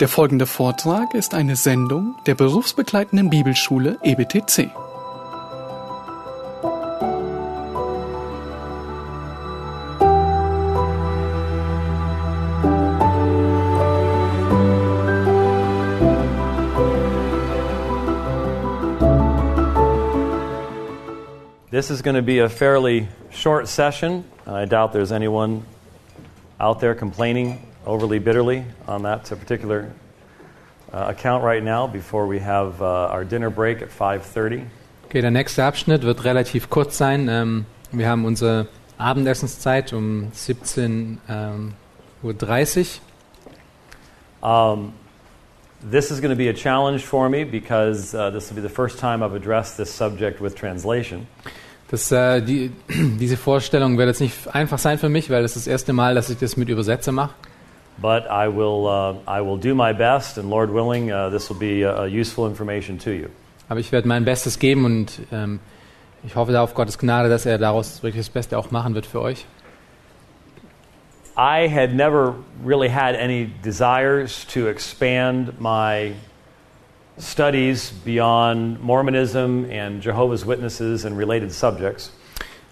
Der folgende Vortrag ist eine Sendung der berufsbegleitenden Bibelschule EBTC. This is going to be a fairly short session. I doubt there's anyone out there complaining overly bitterly on that particular uh, account right now before we have uh, our dinner break at 5:30. Okay, der nächste Abschnitt wird relativ kurz sein. Ähm, wir haben unsere Abendessenszeit um 17.30 ähm, Uhr. 30. Um, this is going to be a challenge for me because uh, this will be the first time I've addressed this subject with translation. Das, äh, die, diese Vorstellung wird jetzt nicht einfach sein für mich, weil das ist das erste Mal, dass ich das mit Übersetzer mache. But I will, uh, I will do my best, and Lord willing, uh, this will be uh, useful information to you. Aber ich werde mein Bestes geben und ähm, ich hoffe da auf Gottes Gnade, dass er daraus wirklich das Beste auch machen wird für euch. I had never really had any desires to expand my studies beyond Mormonism and Jehovah's Witnesses and related subjects.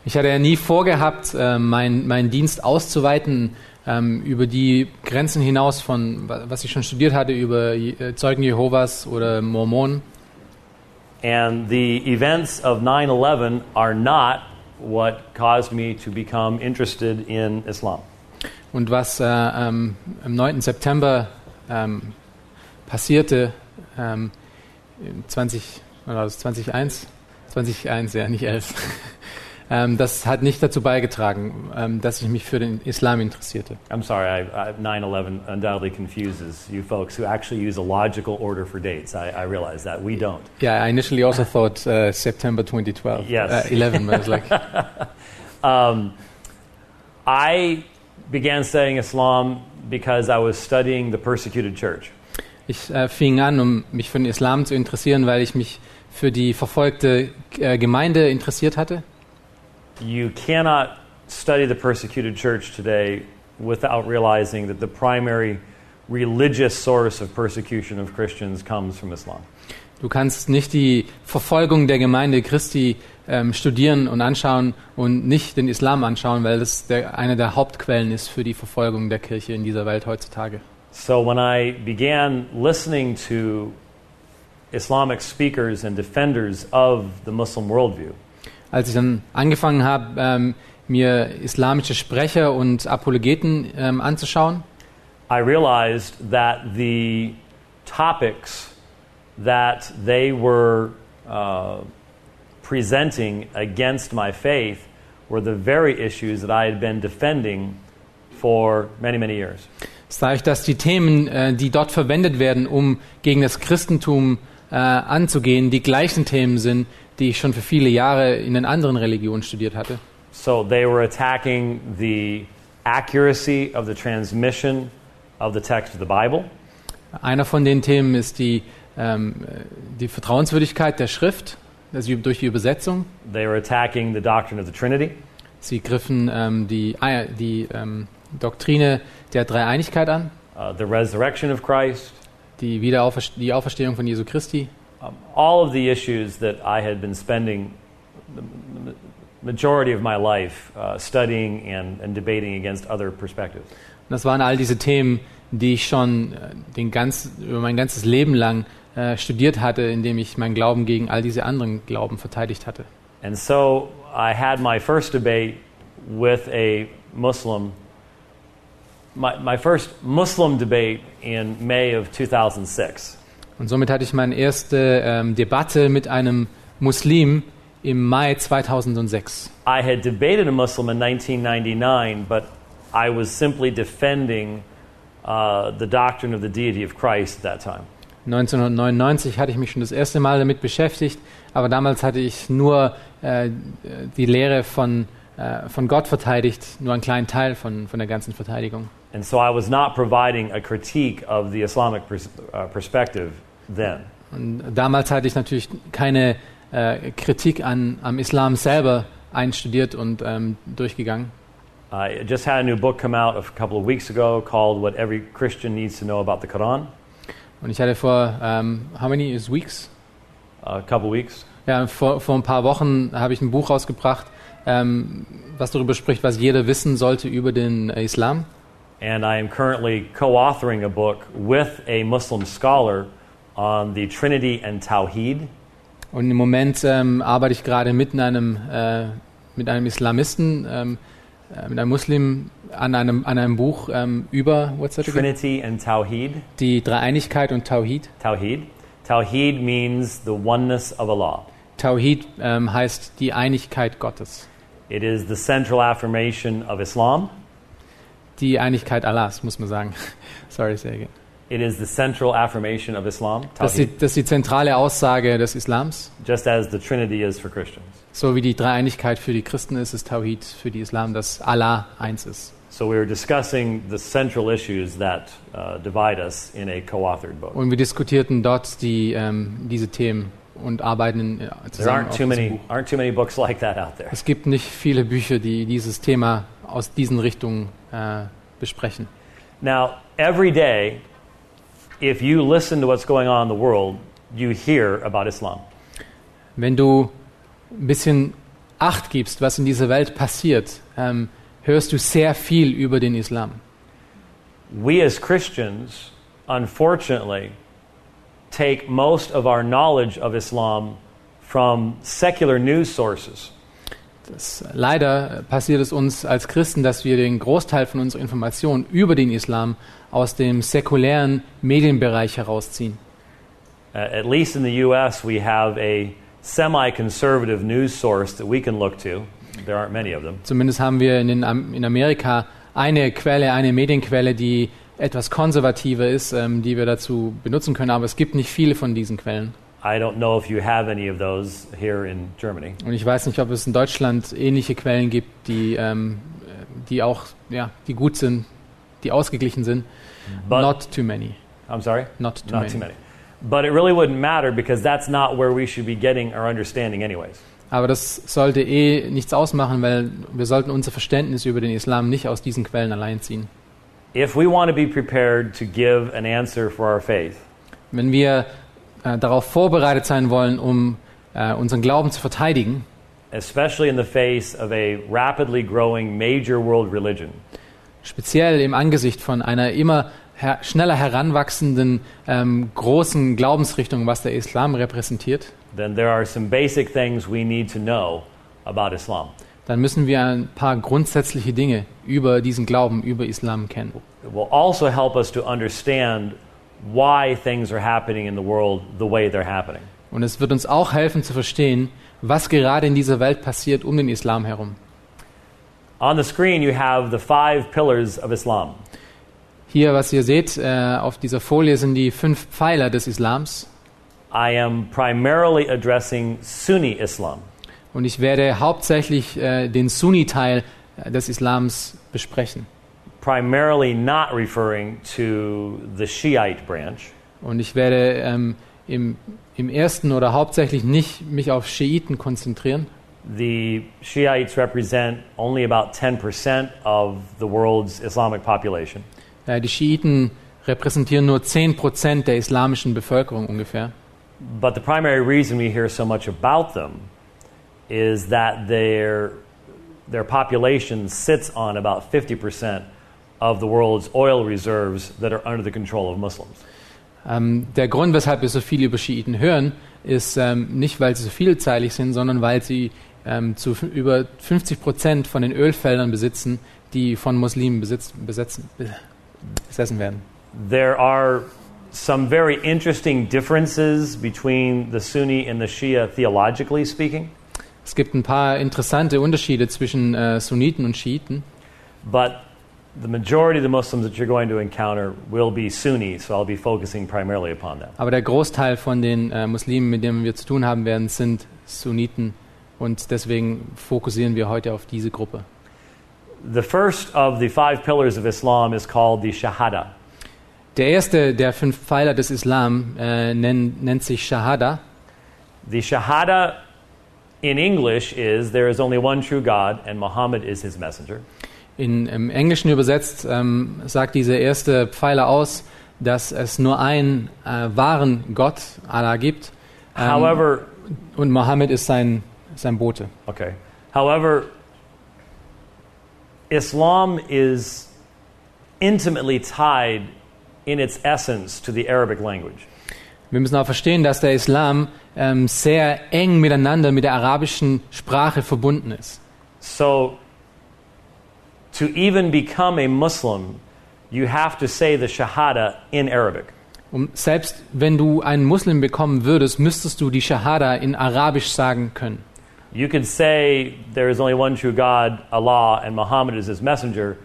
Ich hatte ja nie vorgehabt, äh, mein- meinen Dienst auszuweiten ähm, über die Grenzen hinaus von, wa- was ich schon studiert hatte, über äh, Zeugen Jehovas oder Mormonen. And the events of 9 11 are not what caused me to become interested in Islam. Und was äh, ähm, am 9. September ähm, passierte, ähm, im 20, oder war das 2001? 2001, ja, nicht 11. ähm, das hat nicht dazu beigetragen, ähm, dass ich mich für den Islam interessierte. I'm sorry, I, I, 9 11 undoubtedly confuses you folks who actually use a logical order for dates. I, I realize that. We don't. Yeah, I initially also thought uh, September 2012. Yes. Uh, 11, but I was like, Um, I began studying Islam because I was studying the persecuted church. ich äh, fing an, um mich für den Islam zu interessieren, weil ich mich für die verfolgte äh, Gemeinde interessiert hatte. You cannot study the persecuted church today without realizing that the primary religious source of persecution of Christians comes from Islam. Du kannst nicht die Verfolgung der Gemeinde Christi ähm, studieren und anschauen und nicht den Islam anschauen, weil das der, eine der Hauptquellen ist für die Verfolgung der Kirche in dieser Welt heutzutage. So when I began listening to Islamic speakers and defenders of the Muslim worldview, Als ich dann angefangen habe, ähm, mir islamische Sprecher und Apologeten ähm, anzuschauen, I realized that the topics that they were uh, presenting against my faith were the very issues that I had been defending for many, many years. sah ich, dass die Themen, äh, die dort verwendet werden, um gegen das Christentum äh, anzugehen, die gleichen Themen sind, die ich schon für viele Jahre in den anderen Religionen studiert hatte. So they were attacking the accuracy of the transmission of the text of the Bible. Einer von den Themen ist die, ähm, die Vertrauenswürdigkeit der Schrift, also durch die Übersetzung. They were attacking the doctrine of the Trinity. Sie griffen ähm, die, Ei- die ähm, Doktrine der Dreieinigkeit an, uh, the resurrection of Christ, die, Wiederauferst die Auferstehung von Jesu Christi. Um, all of the issues that I had been spending the majority of my life uh, studying and, and debating against other perspectives. Das waren all diese Themen, die ich schon äh, den ganz, über mein ganzes Leben lang äh, studiert hatte, indem ich meinen Glauben gegen all diese anderen Glauben verteidigt hatte. And so I had my first debate with a Muslim, my, my first Muslim debate in May of 2006. Und somit hatte ich meine erste ähm, Debatte mit einem Muslim im Mai 2006. I had debated a Muslim in 1999, but I was simply defending uh, the doctrine of the deity of Christ at that time. 1999 hatte ich mich schon das erste Mal damit beschäftigt, aber damals hatte ich nur äh, die Lehre von, äh, von Gott verteidigt, nur einen kleinen Teil von, von der ganzen Verteidigung. And so I was not providing a critique of the Islamic pers- uh, perspective then. Und damals hatte ich natürlich keine äh, Kritik an, am Islam selber einstudiert und ähm, durchgegangen. I just had a new book come out a couple of weeks ago called What Every Christian Needs to Know About the Quran. Und ich hatte vor, ähm, how many is weeks? A couple weeks. Ja, vor, vor ein paar Wochen habe ich ein Buch rausgebracht, ähm, was darüber spricht, was jeder wissen sollte über den Islam. And I am currently co authoring a book with a Muslim scholar on the Trinity and Tawheed. Und im Moment ähm, arbeite ich gerade mit einem, äh, mit einem Islamisten, ähm, äh, mit einem Muslim an einem, an einem Buch ähm, über what's that again? Trinity and Tawheed. die Dreieinigkeit und Tawhid. Tawheed. Tawheed means the oneness of Allah. Tawhid ähm, heißt die Einigkeit Gottes, It is the central affirmation of Islam. die Einigkeit Allahs, muss man sagen. Sorry, say again. It is the central affirmation of Islam, Das ist, die, das ist die zentrale Aussage des Islams. just as the Trinity is for Christians. So wie die Dreieinigkeit für die Christen ist, ist Tawhid für die Islam, dass Allah eins ist. So we were discussing the central issues that uh, divide us in a co-authored book. Und wir diskutierten dort die, ähm, diese Themen und arbeiten There zusammen aren't too many Buch. aren't too many books like that out there. Es gibt nicht viele Bücher, die dieses Thema aus diesen Richtungen äh, besprechen. Now, every day, if you listen to what's going on in the world, you hear about Islam. Wenn du ein bisschen Acht gibst, was in dieser Welt passiert, ähm, hörst du sehr viel über den Islam. We as Christians, unfortunately, take most of our knowledge of Islam from secular news sources. Das, leider passiert es uns als Christen, dass wir den Großteil von unserer Information über den Islam aus dem säkulären Medienbereich herausziehen. Uh, at least in the U.S., we have a semi conservative news source that we can look to. There aren't many of them. Zumindest haben wir in, den, in Amerika eine Quelle, eine Medienquelle, die etwas konservativer ist, ähm, die wir dazu benutzen können, aber es gibt nicht viele von diesen Quellen. I don't know if you have any of those here in Germany. Und ich weiß nicht, ob es in Deutschland ähnliche Quellen gibt, die, ähm, die auch, ja, die gut sind, die ausgeglichen sind. But Not too many. I'm sorry? Not too Not many. too many. But it really wouldn't matter because that's not where we should be getting our understanding, anyways. Aber das sollte eh nichts ausmachen, weil wir sollten unser Verständnis über den Islam nicht aus diesen Quellen allein ziehen. If we want to be prepared to give an answer for our faith, Wenn wir äh, darauf vorbereitet sein wollen, um äh, unseren Glauben zu verteidigen, especially in the face of a rapidly growing major world religion, speziell im Angesicht von einer immer her schneller heranwachsenden ähm, großen Glaubensrichtung, was der Islam repräsentiert, then there are some basic things we need to know about Islam. dann müssen wir ein paar grundsätzliche Dinge über diesen Glauben, über Islam kennen. It will also help us to understand why things are happening in the world the way they're happening. Und es wird uns auch helfen zu verstehen, was gerade in dieser Welt passiert um den Islam herum. On the screen, you have the five pillars of Islam. Hier, was ihr seht äh, auf dieser Folie, sind die fünf Pfeiler des Islams. I am primarily addressing Sunni Islam. Und ich werde hauptsächlich äh, den Sunni-Teil äh, des Islams besprechen. Primarily not referring to the Shiite branch, Und ich werde ähm, im, im ersten oder hauptsächlich nicht mich auf Schiiten konzentrieren. The Shiites represent only about 10% of the world's Islamic population. Äh, die Schiiten repräsentieren nur 10% der islamischen Bevölkerung ungefähr. But the primary reason we hear so much about them is that their, their population sits on about 50% of the world's oil reserves that are under the control of Muslims. Ähm, der Grund, weshalb wir so viel über Schiiten hören, ist ähm, nicht, weil sie so vielzeilig sind, sondern weil sie ähm, zu über 50 Prozent von den Ölfeldern besitzen, die von Muslimen besitzt, besetzen, be- besessen werden. There are some very interesting differences between the Sunni and the Shia theologically speaking, Es gibt ein paar interessante Unterschiede zwischen äh, Sunniten und Schiiten, but the majority of the Muslims that you're going to encounter will be Sunni, so I'll be focusing primarily upon them. aber der Großteil von den äh, Muslimen, mit denen wir zu tun haben werden, sind Sunniten und deswegen fokussieren wir heute auf diese Gruppe. The first of the five pillars of Islam is called the Shahada. Der erste der fünf Pfeiler des Islam äh, nennt, nennt sich Shahada. The Shahada in English is there is only one true God and Muhammad is his messenger. In, Im Englischen übersetzt ähm, sagt dieser erste Pfeiler aus, dass es nur einen äh, wahren Gott, Allah, gibt. Ähm, However, und Mohammed ist sein, sein Bote. okay. However, Islam is intimately tied in its essence to the Arabic language. Wir müssen auch verstehen, dass der Islam ähm, sehr eng miteinander mit der arabischen Sprache verbunden ist. So, to even become a Muslim, you have to say the Shahada in Arabic. Und selbst wenn du einen Muslim bekommen würdest, müsstest du die Shahada in Arabisch sagen können. You could say there is only one true God, Allah, and Muhammad is his messenger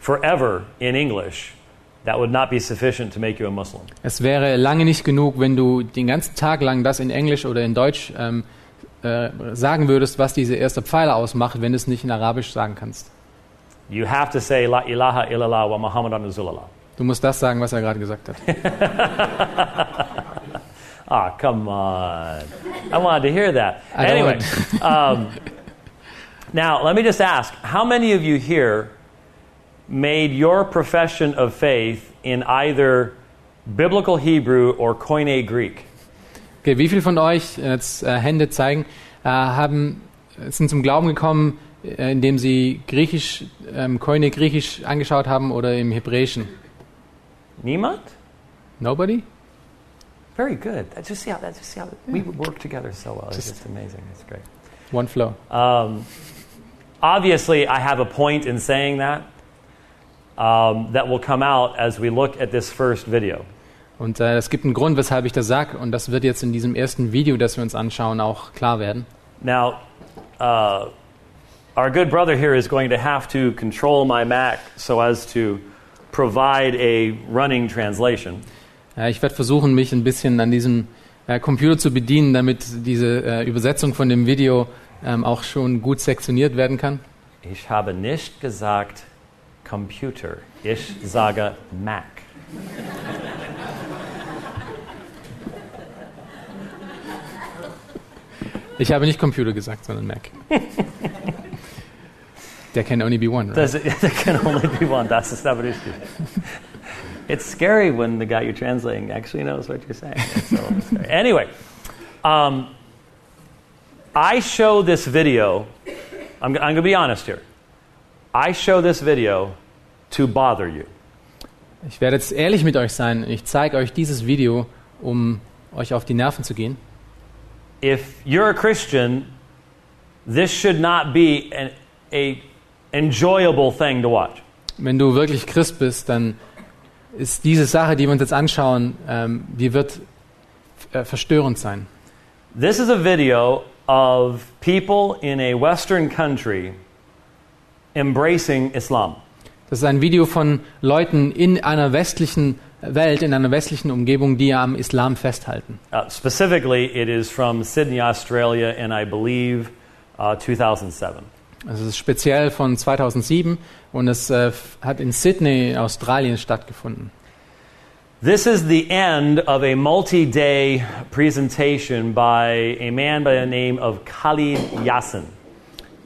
forever in English. That would not be sufficient to make you a Muslim. Es wäre lange nicht genug, wenn du den ganzen Tag lang das in Englisch oder in Deutsch ähm, äh, sagen würdest, was diese erste Pfeiler ausmacht, wenn du es nicht in Arabisch sagen kannst. You have to say La ilaha illallah wa Muhammadan Rasulullah. Du musst das sagen, was er gerade gesagt hat. Ah, come on. I wanted to hear that. I anyway, um, now let me just ask how many of you here made your profession of faith in either biblical Hebrew or Koine Greek? Okay, wie viele von euch, jetzt äh, Hände zeigen, äh, haben, sind zum Glauben gekommen, indem sie Griechisch, ähm, Koine Griechisch angeschaut haben oder im Hebräischen? Niemand? Nobody? Very good. That's just see how that's just see how we work together so well. It's just amazing. It's great. One flow. Um, obviously, I have a point in saying that um, that will come out as we look at this first video. Und äh, es gibt einen Grund, weshalb ich das sage, und das wird jetzt in diesem ersten Video, das wir uns anschauen, auch klar werden. Now, uh, our good brother here is going to have to control my Mac so as to provide a running translation. Ich werde versuchen, mich ein bisschen an diesem äh, Computer zu bedienen, damit diese äh, Übersetzung von dem Video ähm, auch schon gut sektioniert werden kann. Ich habe nicht gesagt Computer. Ich sage Mac. Ich habe nicht Computer gesagt, sondern Mac. There can only be one, right? It, there can only be one. Aber richtig. It's scary when the guy you're translating actually knows what you're saying. It's a little scary. Anyway, um, I show this video. I'm, I'm going to be honest here. I show this video to bother you. Ich werde jetzt ehrlich mit euch sein. Ich zeige euch dieses Video, um euch auf die Nerven zu gehen. If you're a Christian, this should not be an a enjoyable thing to watch. Wenn du wirklich Christ bist, dann ist diese Sache, die wir uns jetzt anschauen, ähm, die wird äh, verstörend sein. This is a video of people in a Western country embracing Islam. Das ist ein Video von Leuten in einer westlichen Welt, in einer westlichen Umgebung, die am Islam festhalten. Uh, specifically, it is from Sydney, Australia, and I believe uh, 2007. Also es ist speziell von 2007 und es äh, hat in Sydney, Australien stattgefunden. This is the end of a multi day presentation by a man by the name of Khalid Yassin.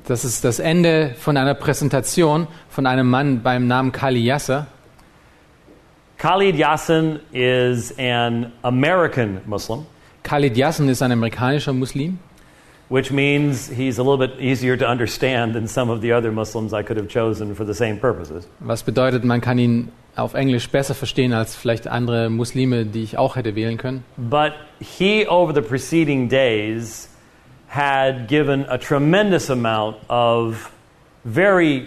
Das ist das Ende von einer Präsentation von einem Mann beim Namen Kali Yasser. Khalid Yassin is an American Muslim, Khalid Yassin ist ein amerikanischer Muslim, which means he's a little bit easier to understand than some of the other Muslims I could have chosen for the same purposes. was bedeutet, man kann ihn auf Englisch besser verstehen als vielleicht andere Muslime, die ich auch hätte wählen können. But he, over the preceding days, had given a tremendous amount of very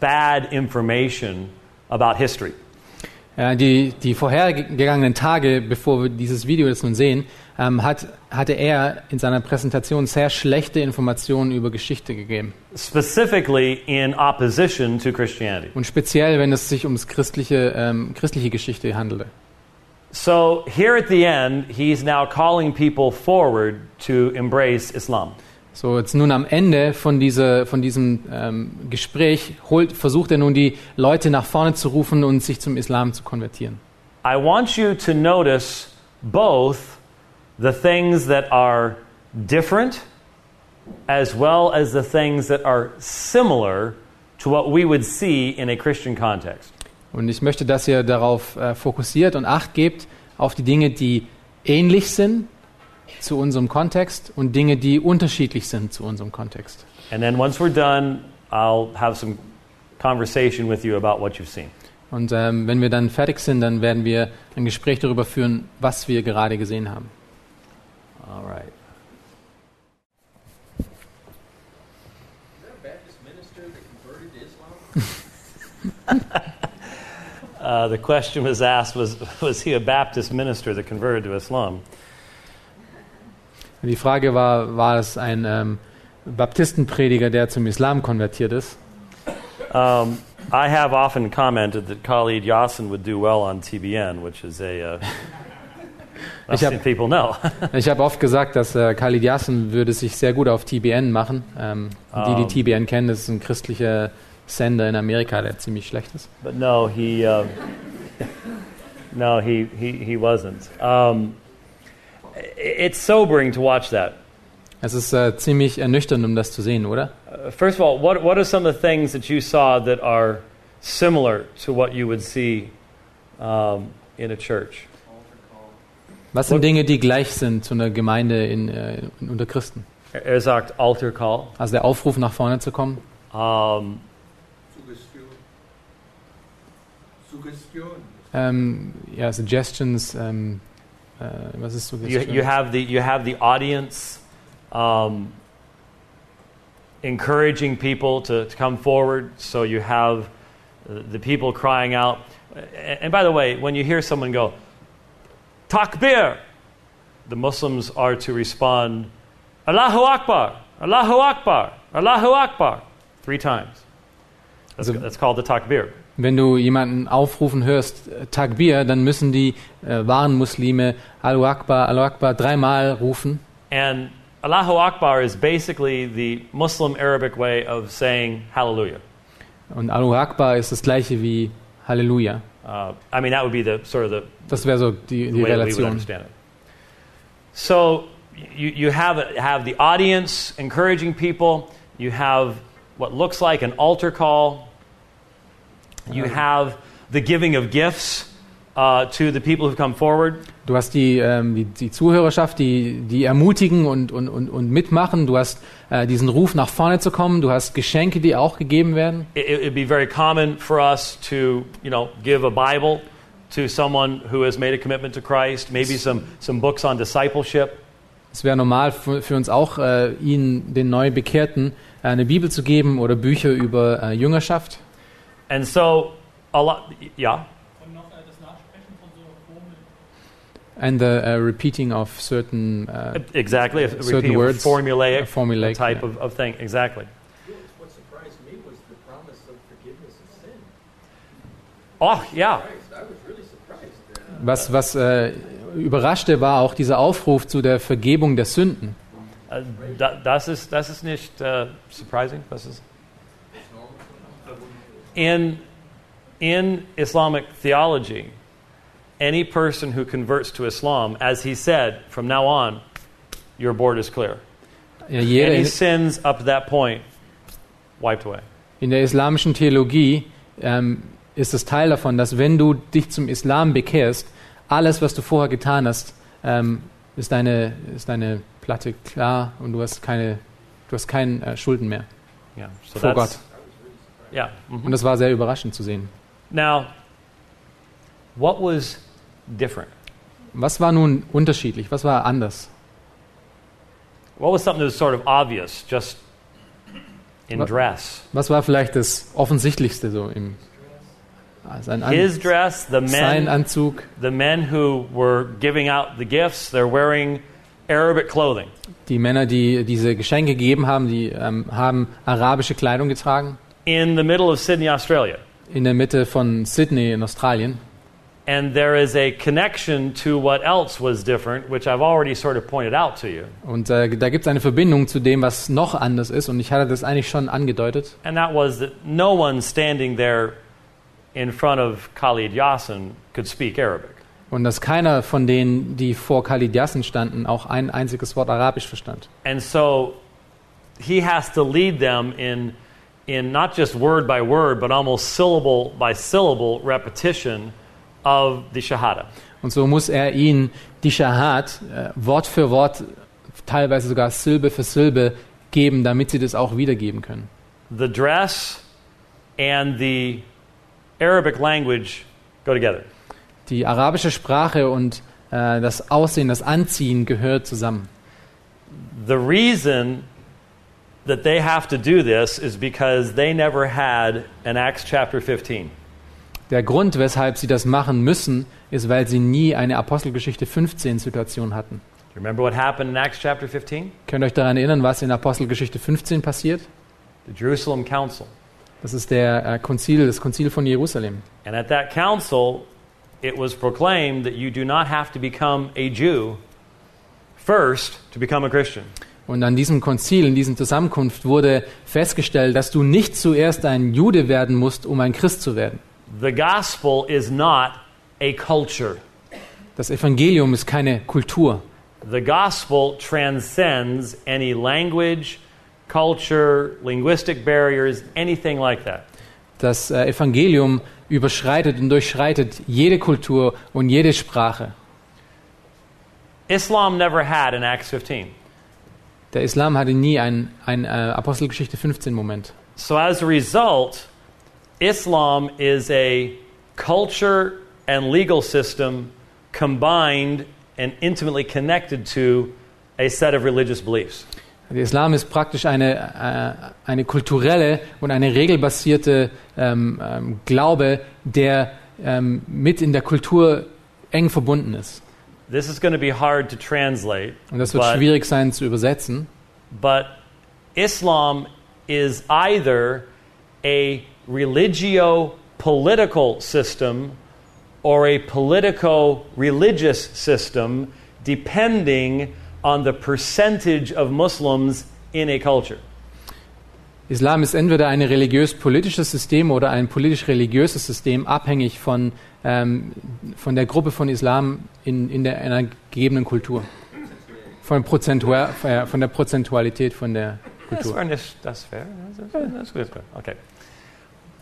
bad information about history. Ja, die, die vorhergegangenen Tage, bevor wir dieses Video jetzt nun sehen, ähm, hat, hatte er in seiner Präsentation sehr schlechte Informationen über Geschichte gegeben. specifically in opposition to Christianity. Und speziell, wenn es sich ums christliche, ähm, christliche Geschichte handelte. So here at the end, he's now calling people forward to embrace Islam. So, jetzt nun am Ende von, dieser, von diesem ähm, Gespräch holt, versucht er nun die Leute nach vorne zu rufen und sich zum Islam zu konvertieren. I want you to notice both the things that are different as well as the things that are similar to what we would see in a Christian context. Und ich möchte, dass ihr darauf äh, fokussiert und Acht gebt auf die Dinge, die ähnlich sind zu unserem Kontext und Dinge, die unterschiedlich sind zu unserem Kontext. And then once we're done, I'll have some conversation with you about what you've seen. Und ähm, wenn wir dann fertig sind, dann werden wir ein Gespräch darüber führen, was wir gerade gesehen haben. All right. Is there a Baptist minister that converted to Islam? uh, the question was asked was, was he a Baptist minister that converted to Islam? Die Frage war, war es ein ähm, Baptistenprediger, der zum Islam konvertiert ist? Um, I have often commented that Khalid Yassin would do well on TBN, which is a. Uh, Ich hab- habe oft gesagt, dass äh, Khalid Yassin würde sich sehr gut auf TBN machen. Ähm, die, die Ähm. TBN kennen, das ist ein christlicher Sender in Amerika, der ziemlich schlecht ist. But no, he uh, no, he he, he wasn't. Um, it's sobering to watch that. Es ist äh, ziemlich ernüchternd, um das zu sehen, oder? Uh, first of all, what what are some of the things that you saw that are similar to what you would see um, in a church? Was sind What- Dinge, die gleich sind zu einer Gemeinde in, äh, unter Christen? Er sagt altar call. Also der Aufruf, nach vorne zu kommen, Um, Suggestion. Suggestion. ähm, ja, Suggestions, ähm, äh, was ist you, Suggestion? you have the you have the audience um, encouraging people to, to come forward. So you have uh, the people crying out. And, and by the way, when you hear someone go takbir, the Muslims are to respond Allahu Akbar, Allahu Akbar, Allahu Akbar three times. That's, Also- that's called the takbir. Wenn du jemanden aufrufen hörst, Takbir, dann müssen die äh, wahren Muslime Allahu Akbar, Allahu Akbar dreimal rufen. And Allahu Akbar is basically the Muslim Arabic way of saying hallelujah. Und Allahu Akbar ist das gleiche wie Halleluja. Uh, I mean, that would be the sort of the, Das wäre so die, the die way that we would Relation. understand it. So you, you have, have the audience encouraging people. You have what looks like an altar call. You have the giving of gifts uh, to the people who come forward. Du hast die, ähm, die, die Zuhörerschaft, die, die ermutigen und, und, und, und mitmachen. Du hast äh, diesen Ruf, nach vorne zu kommen. Du hast Geschenke, die auch gegeben werden. It, would be very common for us to, you know, give a Bible to someone who has made a commitment to Christ, maybe some, some books on discipleship. Es wäre normal für, für uns auch, äh, ihnen, den Neubekehrten, äh, eine Bibel zu geben oder Bücher über äh, Jüngerschaft. And so, a lot, yeah. And the uh, repeating of certain uh, Exactly, a Certain words, formulaic, a formulaic, type yeah. of, of thing. Exactly. What surprised me was the promise of forgiveness of sin. Oh, yeah. I was really surprised. Was, was äh, überraschte, war auch dieser Aufruf zu der Vergebung der Sünden. Uh, da, das, ist, das ist nicht uh, surprising. Das ist in, in Islamic theology, any person who converts to Islam, as he said, from now on, your board is clear. Ja, jeder, Any sins up to that point, wiped away. in der islamischen Theologie ähm, ist es Teil davon, dass wenn du dich zum Islam bekehrst, alles, was du vorher getan hast, ähm, ist, deine, ist deine Platte klar und du hast keine, du hast keine äh, Schulden mehr Yeah. So vor Gott. Yeah. mhm. Und das war sehr überraschend zu sehen. Now, what was different? Was war nun unterschiedlich? Was war anders? What was something that was sort of obvious, just in What- dress? Was war vielleicht das Offensichtlichste so im sein, An His dress, the sein men, Anzug, the men who were giving out the gifts, they're wearing Arabic clothing. die Männer, die diese Geschenke gegeben haben, die ähm, haben arabische Kleidung getragen in the middle of Sydney, Australia. in der Mitte von Sydney in Australien. And there is a connection to what else was different, which I've already sort of pointed out to you. Und äh, da gibt es eine Verbindung zu dem, was noch anders ist. Und ich hatte das eigentlich schon angedeutet. And that was that no one standing there in front of Khalid Yassin could speak Arabic. Und dass keiner von denen, die vor Khalid Yassin standen, auch ein einziges Wort Arabisch verstand. And so he has to lead them in, in not just word by word, but almost syllable by syllable repetition of the Shahada. Und so muss er ihnen die Shahad äh, Wort für Wort, teilweise sogar Silbe für Silbe geben, damit sie das auch wiedergeben können. The dress and the Arabic language go together. Die arabische Sprache und äh, das Aussehen, das Anziehen gehört zusammen. The reason that they have to do this is because they never had an Acts chapter 15. Der Grund, weshalb sie das machen müssen, ist, weil sie nie eine Apostelgeschichte 15 Situation hatten. Do you remember what happened in Acts chapter 15? Könnt ihr euch daran erinnern, was in Apostelgeschichte 15 passiert? The Jerusalem Council. Das ist der äh, Konzil, das Konzil von Jerusalem. And at that council, it was proclaimed that you do not have to become a Jew first to become a Christian. Und an diesem Konzil, in diesem Zusammenkunft wurde festgestellt, dass du nicht zuerst ein Jude werden musst, um ein Christ zu werden. The gospel is not a culture. Das Evangelium ist keine Kultur. The gospel transcends any language, culture, linguistic barriers, anything like that. Das äh, Evangelium überschreitet und durchschreitet jede Kultur und jede Sprache. Islam never had an Acts 15. Der Islam hatte nie einen ein, äh, Apostelgeschichte 15 Moment. So as a result, Islam is a culture and legal system combined and intimately connected to a set of religious beliefs. Der Islam ist praktisch eine, äh, eine kulturelle und eine regelbasierte ähm, ähm, Glaube, der ähm, mit in der Kultur eng verbunden ist. This is going to be hard to translate, Und das wird but, schwierig sein zu übersetzen. but Islam is either a religio political system or a politico religious system, depending on the percentage of Muslims in a culture. Islam ist entweder ein religiös-politisches System oder ein politisch-religiöses System, abhängig von, ähm, von der Gruppe von Islam in, in der, einer gegebenen Kultur. Von, Prozentua äh, von der Prozentualität von der That's Kultur. fair. That's, fair. That's, good. That's good. Okay.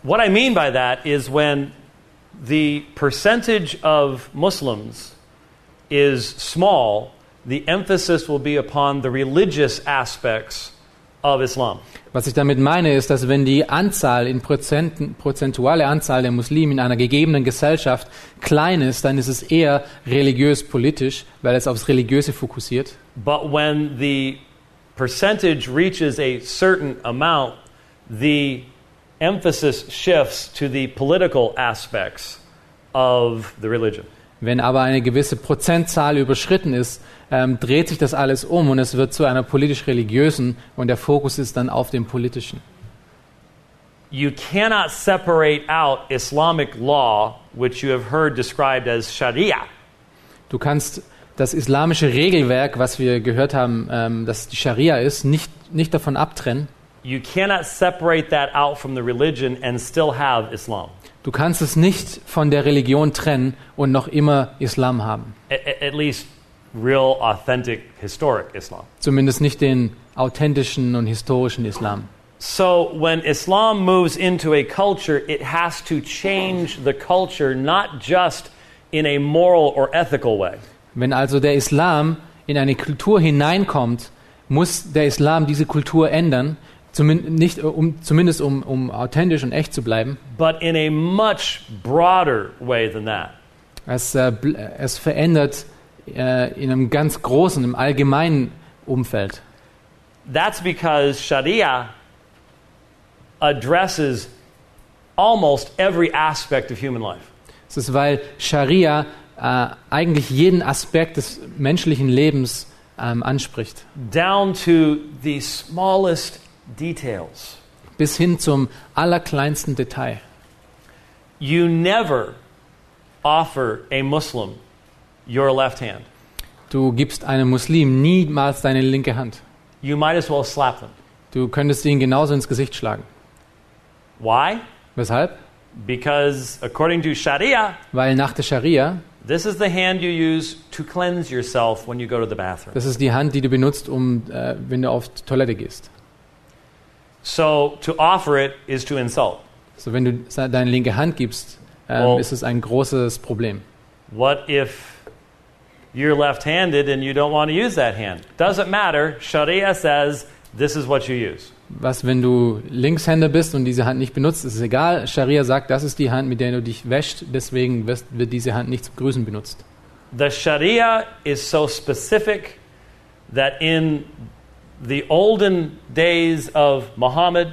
What I mean by that is when the percentage of Muslims is small, the emphasis will be upon the religious aspects of Islam. Was ich damit meine, ist, dass wenn die Anzahl in Prozenten, prozentuale Anzahl der Muslime in einer gegebenen Gesellschaft klein ist, dann ist es eher religiös-politisch, weil es aufs Religiöse fokussiert. But when the percentage reaches a certain amount, the emphasis shifts to the political aspects of the religion. Wenn aber eine gewisse Prozentzahl überschritten ist, ähm, dreht sich das alles um und es wird zu einer politisch-religiösen und der Fokus ist dann auf dem politischen. You cannot separate out Islamic law, which you have heard described as Sharia, Du kannst das islamische Regelwerk, was wir gehört haben, ähm, das die Scharia ist, nicht, nicht davon abtrennen. You cannot separate that out from the religion and still have Islam. Du kannst es nicht von der Religion trennen und noch immer Islam haben. At least real, authentic, historic Islam. Zumindest nicht den authentischen und historischen Islam. So when Islam moves into a culture, it has to change the culture not just in a moral or ethical way. Wenn also der Islam in eine Kultur hineinkommt, muss der Islam diese Kultur ändern, zumin nicht, um, zumindest um, um authentisch und echt zu bleiben. but in a much broader way than that. Es, äh, es verändert äh, in einem ganz großen, im allgemeinen Umfeld. That's because Sharia addresses almost every aspect of human life. Es ist, weil Scharia äh, eigentlich jeden Aspekt des menschlichen Lebens ähm, anspricht, down to the smallest details. bis hin zum allerkleinsten Detail. You never offer a Muslim your left hand. Du gibst einem Muslim niemals deine linke Hand. You might as well slap them. Du könntest ihn genauso ins Gesicht schlagen. Why? Weshalb? Because according to Sharia, Weil nach der Scharia, this is the hand you use to cleanse yourself when you go to the bathroom. das ist die Hand, die du benutzt, um, äh, wenn du auf die Toilette gehst. So to offer it is to insult. So, wenn du deine linke Hand gibst, ähm, Oh. ist es ein großes Problem. What if you're left handed and you don't want to use that hand? Doesn't matter. Sharia says this is what you use. Was, wenn du Linkshänder bist und diese Hand nicht benutzt, ist es egal. Scharia sagt, das ist die Hand, mit der du dich wäscht, deswegen wird diese Hand nicht zum Grüßen benutzt. The Sharia is so specific that in the olden days of Muhammad,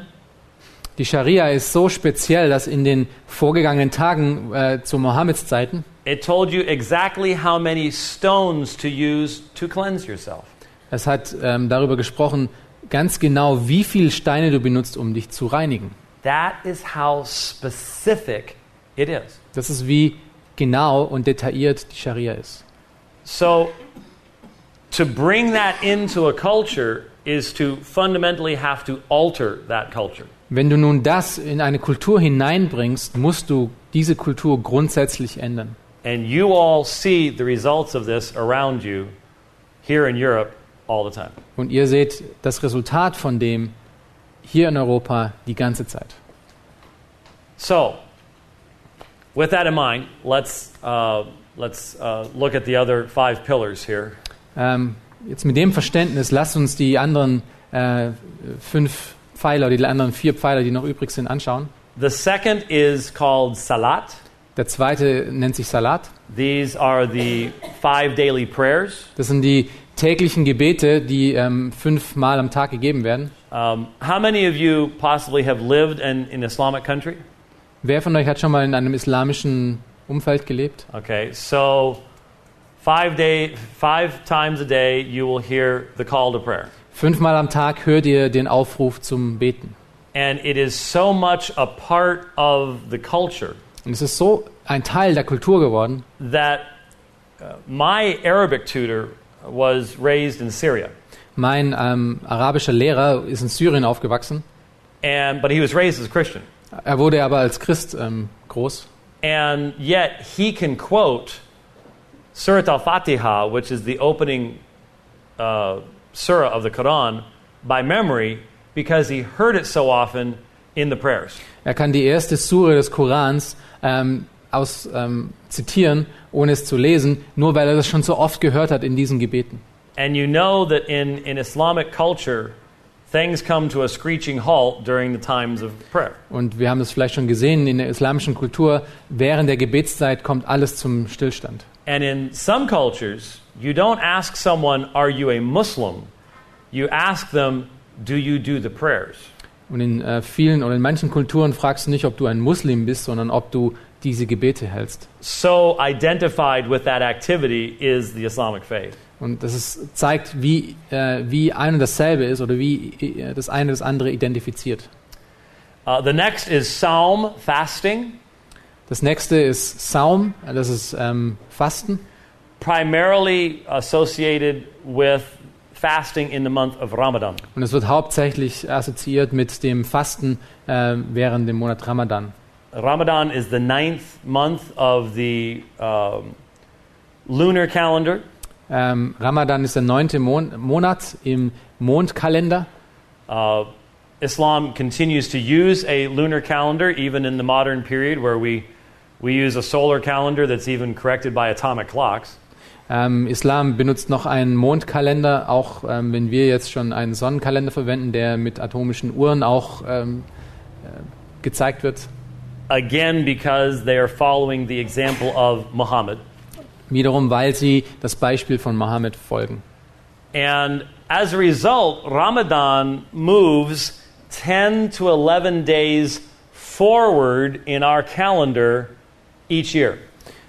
Die Scharia ist so speziell, dass in den vorgegangenen Tagen äh, zu Mohammeds Zeiten it told you exactly how many stones to use to cleanse yourself. es hat ähm, darüber gesprochen, ganz genau, wie viele Steine du benutzt, um dich zu reinigen. That is how specific it is. Das ist wie genau und detailliert die Scharia ist. So, to bring that into a culture is to fundamentally have to alter that culture. Wenn du nun das in eine Kultur hineinbringst, musst du diese Kultur grundsätzlich ändern. And you all see the results of this around you here in Europe all the time. Und ihr seht das Resultat von dem hier in Europa die ganze Zeit. So, with that in mind, let's, uh, let's uh, look at the other five pillars here. Ähm, jetzt mit dem Verständnis, lasst uns die anderen äh, fünf Pfeiler, die anderen vier Pfeiler, die noch übrig sind, anschauen. The second is called Salat. Der zweite nennt sich Salat. These are the five daily prayers. Das sind die täglichen Gebete, die ähm, fünfmal am Tag gegeben werden. Um, how many of you possibly have lived in an Islamic country? Wer von euch hat schon mal in einem islamischen Umfeld gelebt? Okay, so five day, five times a day, you will hear the call to prayer, Fünfmal am Tag hört ihr den Aufruf zum Beten. and it is so much a part of the culture Und es ist so ein Teil der Kultur geworden. that uh, my Arabic tutor was raised in Syria, Mein ähm, arabischer Lehrer ist in Syrien aufgewachsen. and but he was raised as a Christian, Er wurde aber als Christ ähm, groß. and yet he can quote Surat al-Fatiha, which is the opening uh, surah of the Quran, by memory because he heard it so often in the prayers. Er kann die erste Sure des Korans ähm, aus, ähm, zitieren, ohne es zu lesen, nur weil er das schon so oft gehört hat in diesen Gebeten. And you know that in, in Islamic culture, things come to a screeching halt during the times of prayer. Und wir haben das vielleicht schon gesehen in der islamischen Kultur, während der Gebetszeit kommt alles zum Stillstand. And in some cultures, you don't ask someone, Are you a Muslim? You ask them, Do you do the prayers? Und in äh, vielen oder in manchen Kulturen fragst du nicht, ob du ein Muslim bist, sondern ob du diese Gebete hältst. So identified with that activity is the Islamic faith. Und das ist, zeigt, wie, äh, wie ein und dasselbe ist oder wie äh, das eine das andere identifiziert. Uh, the next is Psalm, fasting, Das nächste ist Saum, das ist ähm, Fasten. primarily associated with fasting in the month of Ramadan. Und es wird hauptsächlich assoziiert mit dem Fasten äh, während dem Monat Ramadan. Ramadan is the ninth month of the um, lunar calendar. Ähm, Ramadan ist der neunte Mon Monat im Mondkalender. Uh, Islam continues to use a lunar calendar even in the modern period where we, we use a solar calendar that's even corrected by atomic clocks. Ähm, Islam benutzt noch einen Mondkalender, auch ähm, wenn wir jetzt schon einen Sonnenkalender verwenden, der mit atomischen Uhren auch ähm, äh, gezeigt wird. Again, because they are following the example of Muhammad. Wiederum, weil sie das Beispiel von Mohammed folgen. And as a result, Ramadan moves 10 to 11 days forward in our calendar each year.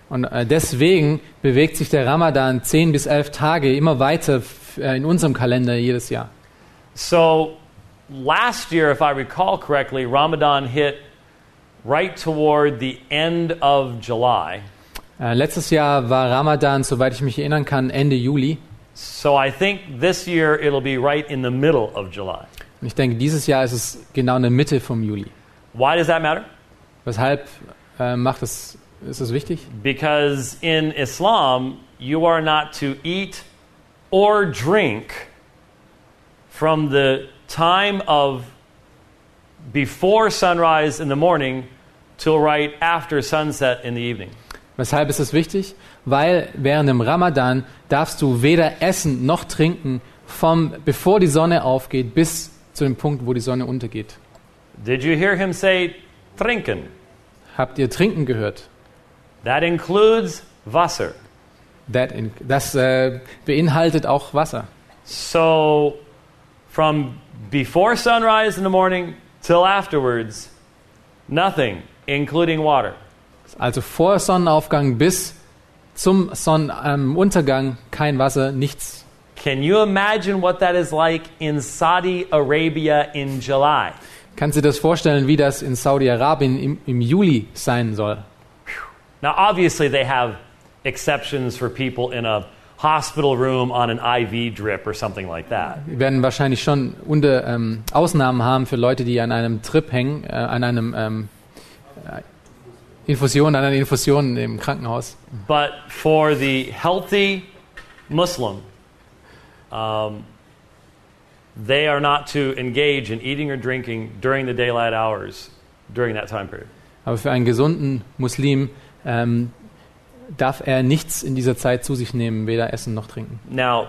Und äh, deswegen bewegt sich der Ramadan zehn bis elf Tage immer weiter äh, in unserem Kalender jedes Jahr. So last year, if I recall correctly, Ramadan hit right toward the end of July. Äh, letztes Jahr war Ramadan, soweit ich mich erinnern kann, Ende Juli. So I think this year it'll be right in the middle of July. Und ich denke, dieses Jahr ist es genau in der Mitte vom Juli. Why does that matter? Weshalb äh, macht es, ist es wichtig? Because in Islam, you are not to eat or drink from the time of before sunrise in the morning till right after sunset in the evening. Weshalb ist es wichtig? Weil während dem Ramadan darfst du weder essen noch trinken, vom, bevor die Sonne aufgeht bis zu dem Punkt, wo die Sonne untergeht. Did you hear him say trinken? Habt ihr trinken gehört? That includes Wasser. That in, das äh, beinhaltet auch Wasser. So, from before sunrise in the morning till afterwards, nothing, including water. Also vor Sonnenaufgang bis zum Sonnenuntergang kein Wasser, nichts. Can you imagine what that is like in Saudi Arabia in July? Kannst du dir das vorstellen, wie das in Saudi-Arabien im, im Juli sein soll? Now, obviously, they have exceptions for people in a hospital room on an IV drip or something like that. Wir werden wahrscheinlich schon unter, ähm, Ausnahmen haben für Leute, die an einem Trip hängen, äh, an einem ähm, äh, Infusion, an einer Infusion im Krankenhaus. But for the healthy Muslim, um, they are not to engage in eating or drinking during the daylight hours during that time period. Aber für einen gesunden Muslim ähm, darf er nichts in dieser Zeit zu sich nehmen, weder essen noch trinken. Now,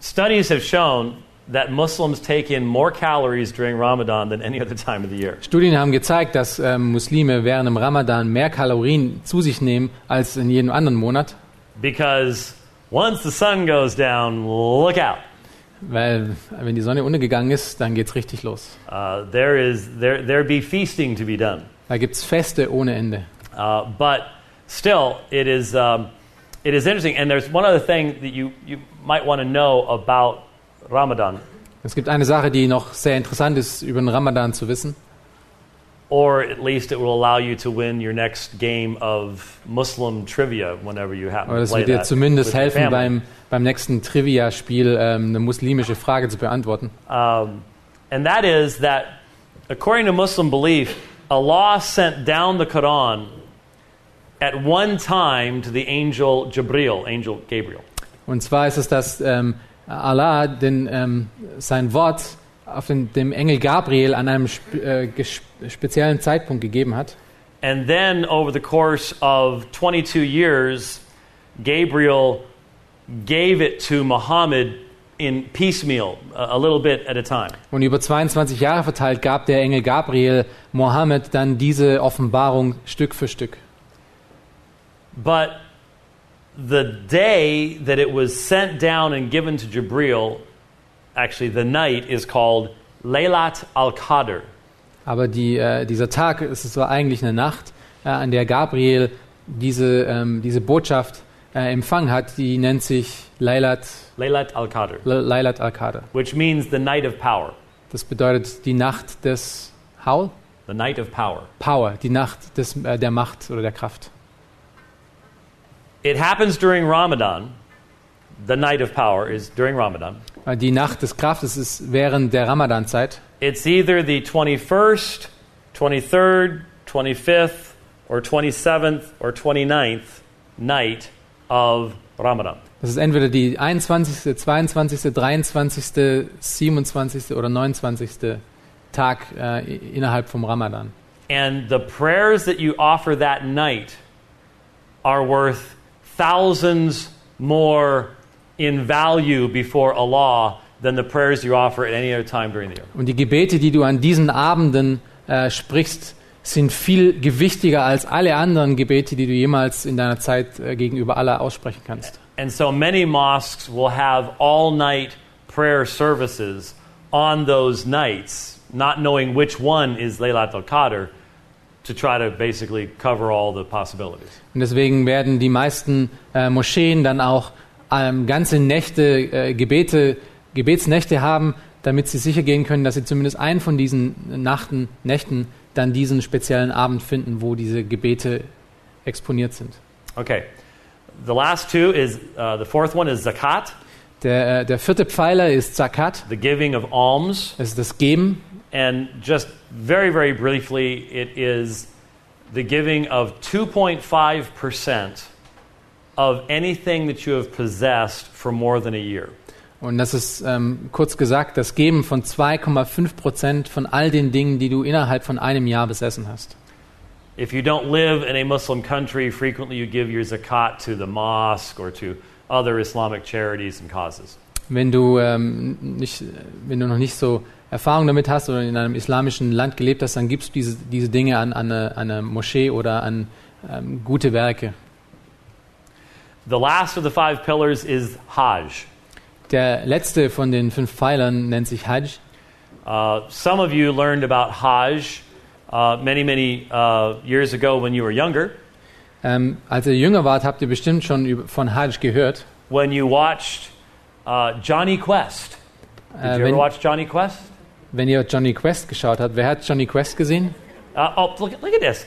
studies have shown that Muslims take in more calories during Ramadan than any other time of the year. Studien haben gezeigt, dass ähm, Muslime während dem Ramadan mehr Kalorien zu sich nehmen als in jedem anderen Monat, Because once the sun goes down, look out. weil wenn die Sonne untergegangen ist, dann geht's richtig los. Uh, there is there there be feasting to be done. Da gibt's Feste ohne Ende. Uh, but still, it is um, it is interesting. And there's one other thing that you you might want to know about Ramadan, Es gibt eine Sache, die noch sehr interessant ist, über den Ramadan zu wissen. or at least it will allow you to win your next game of Muslim trivia whenever you happen to das play wird dir zumindest helfen, beim, beim nächsten Trivia-Spiel ähm, eine muslimische Frage zu beantworten. Um, and that is that, according to Muslim belief, Allah sent down the Quran at one time to the angel Jibril, angel Gabriel. Und zwar ist es, dass ähm, Allah den, ähm, sein Wort auf den, dem Engel Gabriel an einem sp äh, speziellen Zeitpunkt gegeben hat. And then, over the course of 22 years, Gabriel gave it to Muhammad in piecemeal, a, a little bit at a time. Und über 22 Jahre verteilt gab der Engel Gabriel Mohammed dann diese Offenbarung Stück für Stück. But the day that it was sent down and given to Jibril, actually, the night is called Laylat al Qadr. Aber die, äh, dieser Tag, es so eigentlich eine Nacht, äh, an der Gabriel diese, ähm, diese Botschaft äh, empfangen hat, die nennt sich Laylat, Laylat al Qadr, Laylat al-Qadr. which means the night of power. Das bedeutet die Nacht des Haul? The night of power. Power, die Nacht des, äh, der Macht oder der Kraft. It happens during Ramadan. The night of power is during Ramadan. Äh, Die Nacht des Kraftes ist während der Ramadanzeit. It's either the 21st, 23rd, 25th, or 27th or 29th night of Ramadan. Das ist entweder die 21., 22., 23., 27. oder 29. Tag äh, innerhalb vom Ramadan. And the prayers that you offer that night are worth thousands more in value before Allah than the prayers you offer at any other time during the year. Und die Gebete, die du an diesen Abenden äh, sprichst, sind viel gewichtiger als alle anderen Gebete, die du jemals in deiner Zeit äh, gegenüber Allah aussprechen kannst. And so many mosques will have all night prayer services on those nights, not knowing which one is Laylat al Qadr, to try to basically cover all the possibilities. Und deswegen werden die meisten äh, Moscheen dann auch ähm, ganze Nächte, äh, Gebete, Gebetsnächte haben, damit sie sicher gehen können, dass sie zumindest einen von diesen Nachten, Nächten dann diesen speziellen Abend finden, wo diese Gebete exponiert sind. Okay. The last two is uh, the fourth one is zakat, Der, äh, der vierte Pfeiler ist Zakat, the giving of alms. das ist das Geben. And just very, very briefly, it is the giving of 2.5% of anything that you have possessed for more than a year. Und das ist ähm, kurz gesagt das Geben von 2,5 Prozent von all den Dingen, die du innerhalb von einem Jahr besessen hast. If you don't live in a Muslim country, frequently you give your zakat to the mosque or to other Islamic charities and causes. Wenn du, ähm, nicht, wenn du noch nicht so Erfahrung damit hast oder in einem islamischen Land gelebt hast, dann gibst du diese, diese Dinge an, an, eine, an eine Moschee oder an ähm, gute Werke. The last of the five pillars is Hajj. Der letzte von den fünf Pfeilern nennt sich Hajj. Uh, some of you learned about Hajj uh, many, many uh, years ago when you were younger, Ähm, als ihr jünger wart, habt ihr bestimmt schon von Hajj gehört. when you watched uh, Johnny Quest. Did Äh, you ever watch Johnny Quest? Wenn ihr Johnny Quest geschaut habt, wer hat Johnny Quest gesehen? Uh, oh, look, look at this.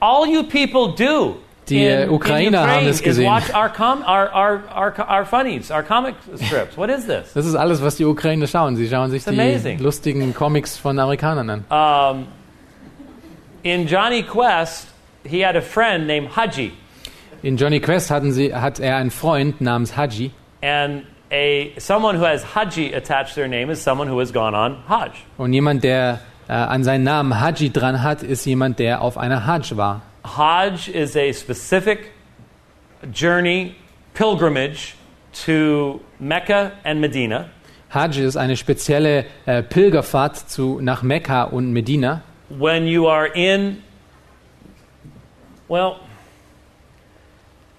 All you people do Die, äh, in, Ukrainer in haben es is gesehen. watch our, com- our, our, our, our funnies, our comic strips. What is this? Das ist alles, was die Ukrainer schauen. Sie schauen sich It's amazing. die lustigen Comics von Amerikanern an. Um, in Johnny Quest, he had a friend named Haji, In Johnny Quest hatten sie, hat er einen Freund namens Haji. and a someone who has Haji attached to their name is someone who has gone on Hajj. Und jemand, der äh, an seinen Namen Haji dran hat, ist jemand, der auf einer Hajj war. Hajj is a specific journey, pilgrimage to Mecca and Medina. Hajj ist eine spezielle äh, Pilgerfahrt zu, nach Mekka und Medina. When you are in, well,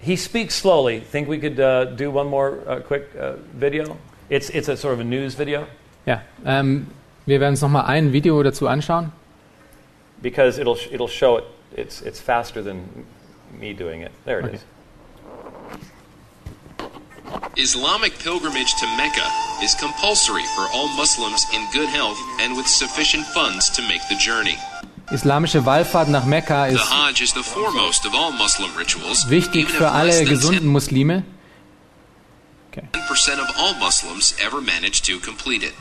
he speaks slowly. Think we could uh, do one more uh, quick uh, video? It's, it's a sort of a news video Ja, ähm, wir werden uns nochmal ein Video dazu anschauen. because it'll, it'll show it. It's, it's faster than me doing it. There it Okay. is. Islamic pilgrimage to Mecca is compulsory for all Muslims in good health and with sufficient funds to make the journey. Islamische Wallfahrt nach Mekka The ist Hajj is the foremost of all Muslim rituals. wichtig für alle gesunden Muslime. 10% of all Muslims ever manage to complete it.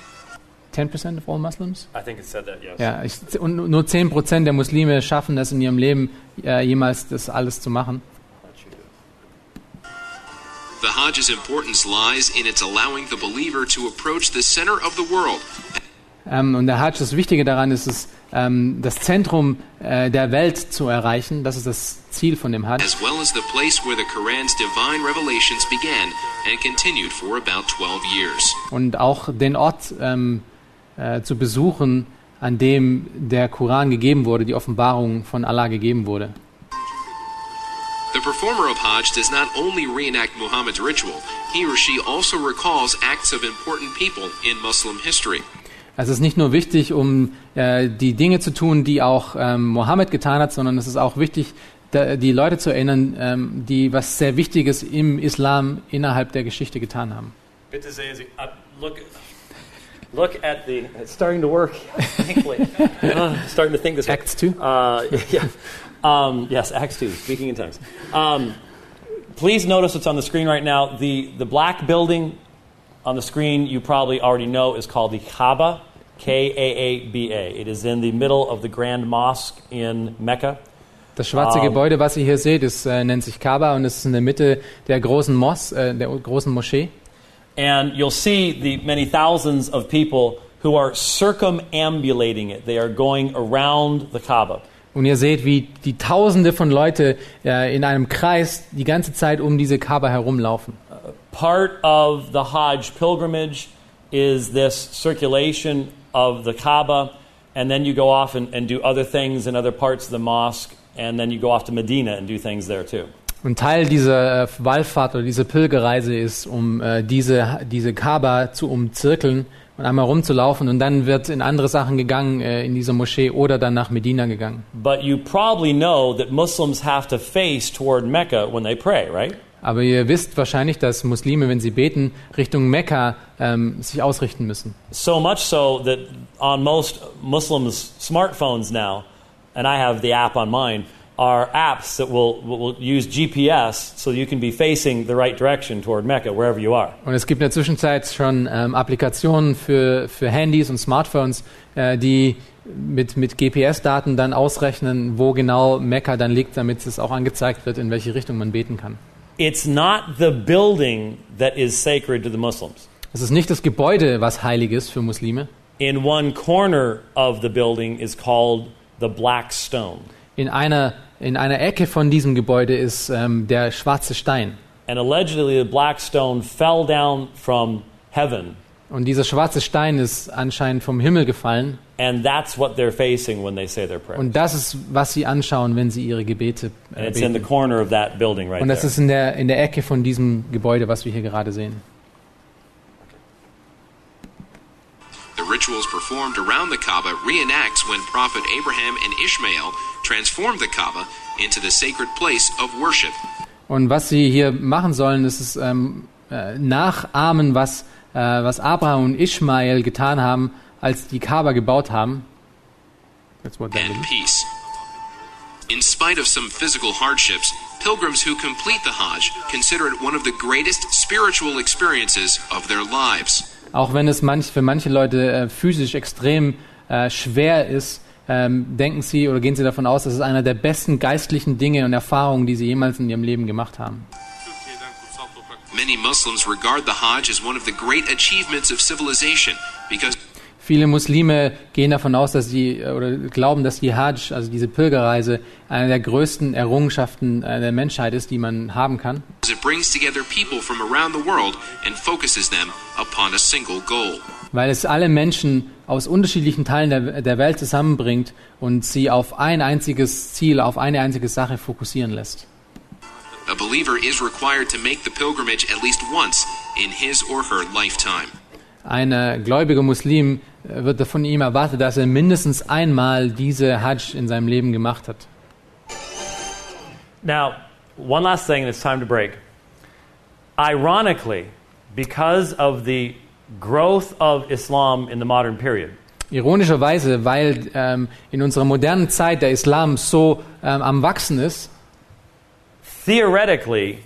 10% of all Muslims? I think it said that, yes. Ja, ich, und nur 10% der Muslime schaffen es in ihrem Leben, äh, jemals das alles zu machen. The Hajj's importance lies in its allowing the believer to approach the center of the world Ähm, und der Hajj, das Wichtige daran ist es, ähm, das Zentrum äh, der Welt zu erreichen. Das ist das Ziel von dem Hajj. as well as the place where the Quran's divine revelations began and continued for about 12 years. Und auch den Ort ähm, äh, zu besuchen, an dem der Koran gegeben wurde, die Offenbarung von Allah gegeben wurde. The performer of Hajj does not only reenact Muhammad's ritual, he or she also recalls acts of important people in Muslim history. Es ist nicht nur wichtig, um äh, die Dinge zu tun, die auch ähm, Mohammed getan hat, sondern es ist auch wichtig, da, die Leute zu erinnern, ähm, die was sehr Wichtiges im Islam innerhalb der Geschichte getan haben. Bitte sehen Sie, uh, look, look at the, it's starting to work, thankfully. Uh, starting to think this way. Acts 2? Uh, yeah. Um, yes, Acts 2, speaking in tongues. Please notice what's on the screen right now. The, the black building on the screen you probably already know is called the Kaaba, K A A B A. It is in the middle of the Grand Mosque in Mecca. Das schwarze Ähm. Gebäude, was ihr hier seht, ist, äh, nennt sich Kaaba und es ist in der Mitte der großen Mos, äh, der großen Moschee. And you'll see the many thousands of people who are circumambulating it. They are going around the Kaaba. Und ihr seht, wie die Tausende von Leute äh, in einem Kreis die ganze Zeit um diese Kaaba herumlaufen. Part of the Hajj pilgrimage is this circulation of the Kaaba, and then you go off and, and do other things in other parts of the mosque, and then you go off to Medina and do things there too. Und Teil dieser äh, Wallfahrt oder dieser Pilgerreise ist, um äh, diese, diese Kaaba zu umzirkeln und einmal rumzulaufen und dann wird in andere Sachen gegangen, äh, in diese Moschee oder dann nach Medina gegangen. But you probably know that Muslims have to face toward Mecca when they pray, right? Aber ihr wisst wahrscheinlich, dass Muslime, wenn sie beten, Richtung Mekka ähm, sich ausrichten müssen. So much so that on most Muslims' smartphones now, and I have the app on mine, are apps that will, will use GPS so you can be facing the right direction toward Mecca, wherever you are. Und es gibt in der Zwischenzeit schon ähm, Applikationen für, für Handys und Smartphones, äh, die mit, mit GPS-Daten dann ausrechnen, wo genau Mekka dann liegt, damit es auch angezeigt wird, in welche Richtung man beten kann. It's not the building that is sacred to the Muslims. Es ist nicht das Gebäude, was heilig ist für Muslime. In one corner of the building is called the Black Stone. In einer, in einer Ecke von diesem Gebäude ist ähm, der schwarze Stein. And allegedly, the Black Stone fell down from heaven. Und dieser schwarze Stein ist anscheinend vom Himmel gefallen. And that's what they're facing when they say their prayer. Und das ist, was sie anschauen, wenn sie ihre Gebete And äh, it's in the beten. corner of that building right Und das there. ist in der, in der Ecke von diesem Gebäude, was wir hier gerade sehen. The rituals performed around the Kaaba reenacts when Prophet Abraham and Ishmael transformed the Kaaba into the sacred place of worship. Und was sie hier machen sollen, das ist ähm, äh, nachahmen, was, äh, was Abraham und Ishmael getan haben, als die Kaaba gebaut haben. That's what that and peace. In spite of some physical hardships, pilgrims who complete the Hajj consider it one of the greatest spiritual experiences of their lives. Auch wenn es manch, für manche Leute äh, physisch extrem äh, schwer ist, ähm, denken sie oder gehen sie davon aus, dass es einer der besten geistlichen Dinge und Erfahrungen, die sie jemals in ihrem Leben gemacht haben. Many Muslims regard the Hajj as one of the great achievements of civilization because Viele Muslime gehen davon aus, dass sie äh, oder glauben, dass die Hajj, also diese Pilgerreise, eine der größten Errungenschaften äh, der Menschheit ist, die man haben kann. it brings together people from around the world and focuses them upon a single goal. weil es alle Menschen aus unterschiedlichen Teilen der, der Welt zusammenbringt und sie auf ein einziges Ziel, auf eine einzige Sache fokussieren lässt. A believer is required to make the pilgrimage at least once in his or her lifetime. Ein gläubiger Muslim äh, wird von ihm erwartet, dass er mindestens einmal diese Hajj in seinem Leben gemacht hat. Now, one last thing, and it's time to break. Ironically, because of the growth of Islam in the modern period, Ironischerweise, weil ähm, in unserer modernen Zeit der Islam so ähm, am Wachsen ist, theoretically,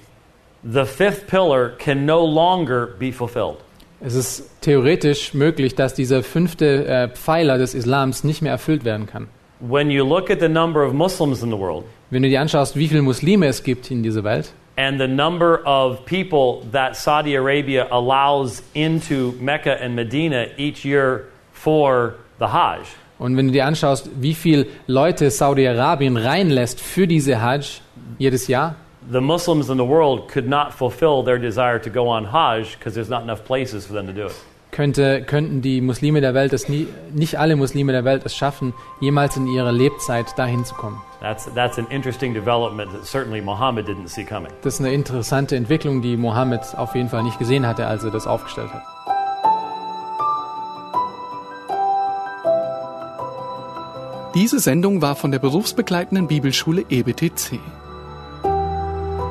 the fifth pillar can no longer be fulfilled. Es ist theoretisch möglich, dass dieser fünfte äh, Pfeiler des Islams nicht mehr erfüllt werden kann. When you look at the number of Muslims in the world Wenn du dir anschaust, wie viele Muslime es gibt in dieser Welt and the number of people that Saudi Arabia allows into Mecca and Medina each year for the Hajj, und wenn du dir anschaust, wie viele Leute Saudi-Arabien reinlässt für diese Hajj jedes Jahr, the Muslims in the world could not fulfill their desire to go on Hajj because there's not enough places for them to do it. könnte, könnten die Muslime der Welt es nie, nicht alle Muslime der Welt es schaffen, jemals in ihrer Lebzeit dahin zu kommen. That's, that's an interesting development that certainly Muhammad didn't see coming. Das ist eine interessante Entwicklung, die Mohammed auf jeden Fall nicht gesehen hatte, als er das aufgestellt hat. Diese Sendung war von der berufsbegleitenden Bibelschule EBTC.